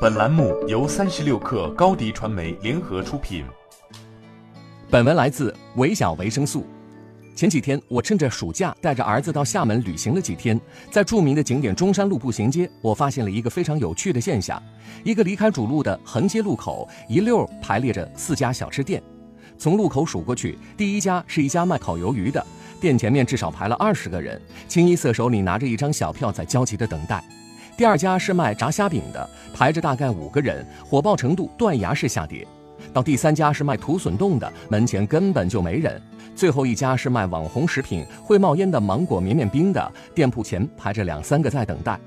本栏目由三十六氪高低传媒联合出品。本文来自维小维生素。前几天，我趁着暑假带着儿子到厦门旅行了几天，在著名的景点中山路步行街，我发现了一个非常有趣的现象：一个离开主路的横街路口，一溜排列着四家小吃店。从路口数过去，第一家是一家卖烤鱿鱼的，店前面至少排了二十个人，清一色手里拿着一张小票，在焦急地等待。第二家是卖炸虾饼的，排着大概五个人，火爆程度断崖式下跌。到第三家是卖土笋冻的，门前根本就没人。最后一家是卖网红食品、会冒烟的芒果绵绵冰的，店铺前排着两三个在等待。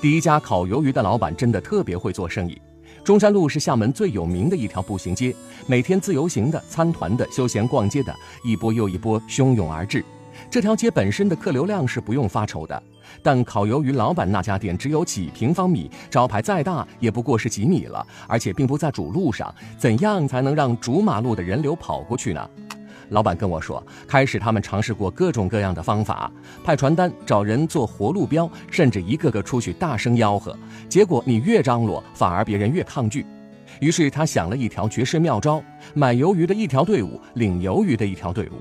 第一家烤鱿鱼的老板真的特别会做生意。中山路是厦门最有名的一条步行街，每天自由行的、参团的、休闲逛街的，一波又一波汹涌而至。这条街本身的客流量是不用发愁的，但烤鱿鱼老板那家店只有几平方米，招牌再大也不过是几米了，而且并不在主路上，怎样才能让主马路的人流跑过去呢？老板跟我说，开始他们尝试过各种各样的方法，派传单、找人做活路标，甚至一个个出去大声吆喝，结果你越张罗，反而别人越抗拒。于是他想了一条绝世妙招：买鱿鱼的一条队伍，领鱿鱼的一条队伍。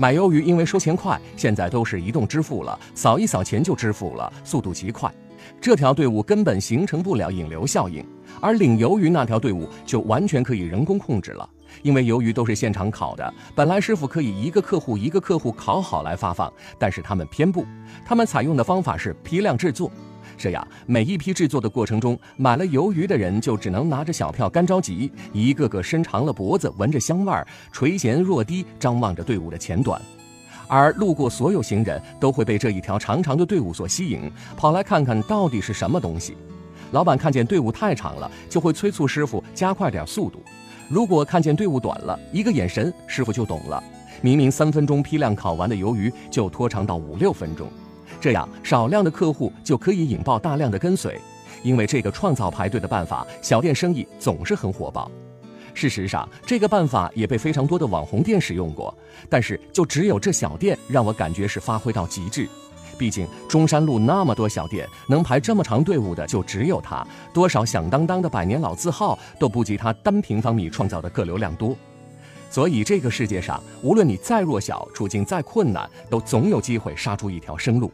买鱿鱼因为收钱快，现在都是移动支付了，扫一扫钱就支付了，速度极快。这条队伍根本形成不了引流效应，而领鱿鱼那条队伍就完全可以人工控制了，因为鱿鱼都是现场烤的，本来师傅可以一个客户一个客户烤好来发放，但是他们偏不，他们采用的方法是批量制作。这样，每一批制作的过程中，买了鱿鱼的人就只能拿着小票干着急，一个个伸长了脖子，闻着香味儿，垂涎若滴，张望着队伍的前端。而路过所有行人都会被这一条长长的队伍所吸引，跑来看看到底是什么东西。老板看见队伍太长了，就会催促师傅加快点速度。如果看见队伍短了，一个眼神，师傅就懂了。明明三分钟批量烤完的鱿鱼，就拖长到五六分钟。这样少量的客户就可以引爆大量的跟随，因为这个创造排队的办法，小店生意总是很火爆。事实上，这个办法也被非常多的网红店使用过，但是就只有这小店让我感觉是发挥到极致。毕竟中山路那么多小店，能排这么长队伍的就只有它，多少响当当的百年老字号都不及它单平方米创造的客流量多。所以这个世界上，无论你再弱小，处境再困难，都总有机会杀出一条生路。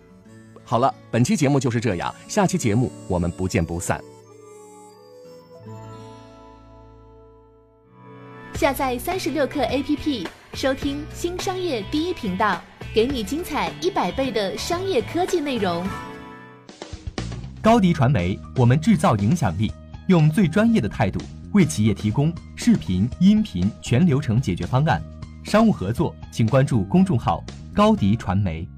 好了，本期节目就是这样，下期节目我们不见不散。下载三十六课 APP，收听新商业第一频道，给你精彩一百倍的商业科技内容。高迪传媒，我们制造影响力，用最专业的态度为企业提供视频、音频全流程解决方案。商务合作，请关注公众号高迪传媒。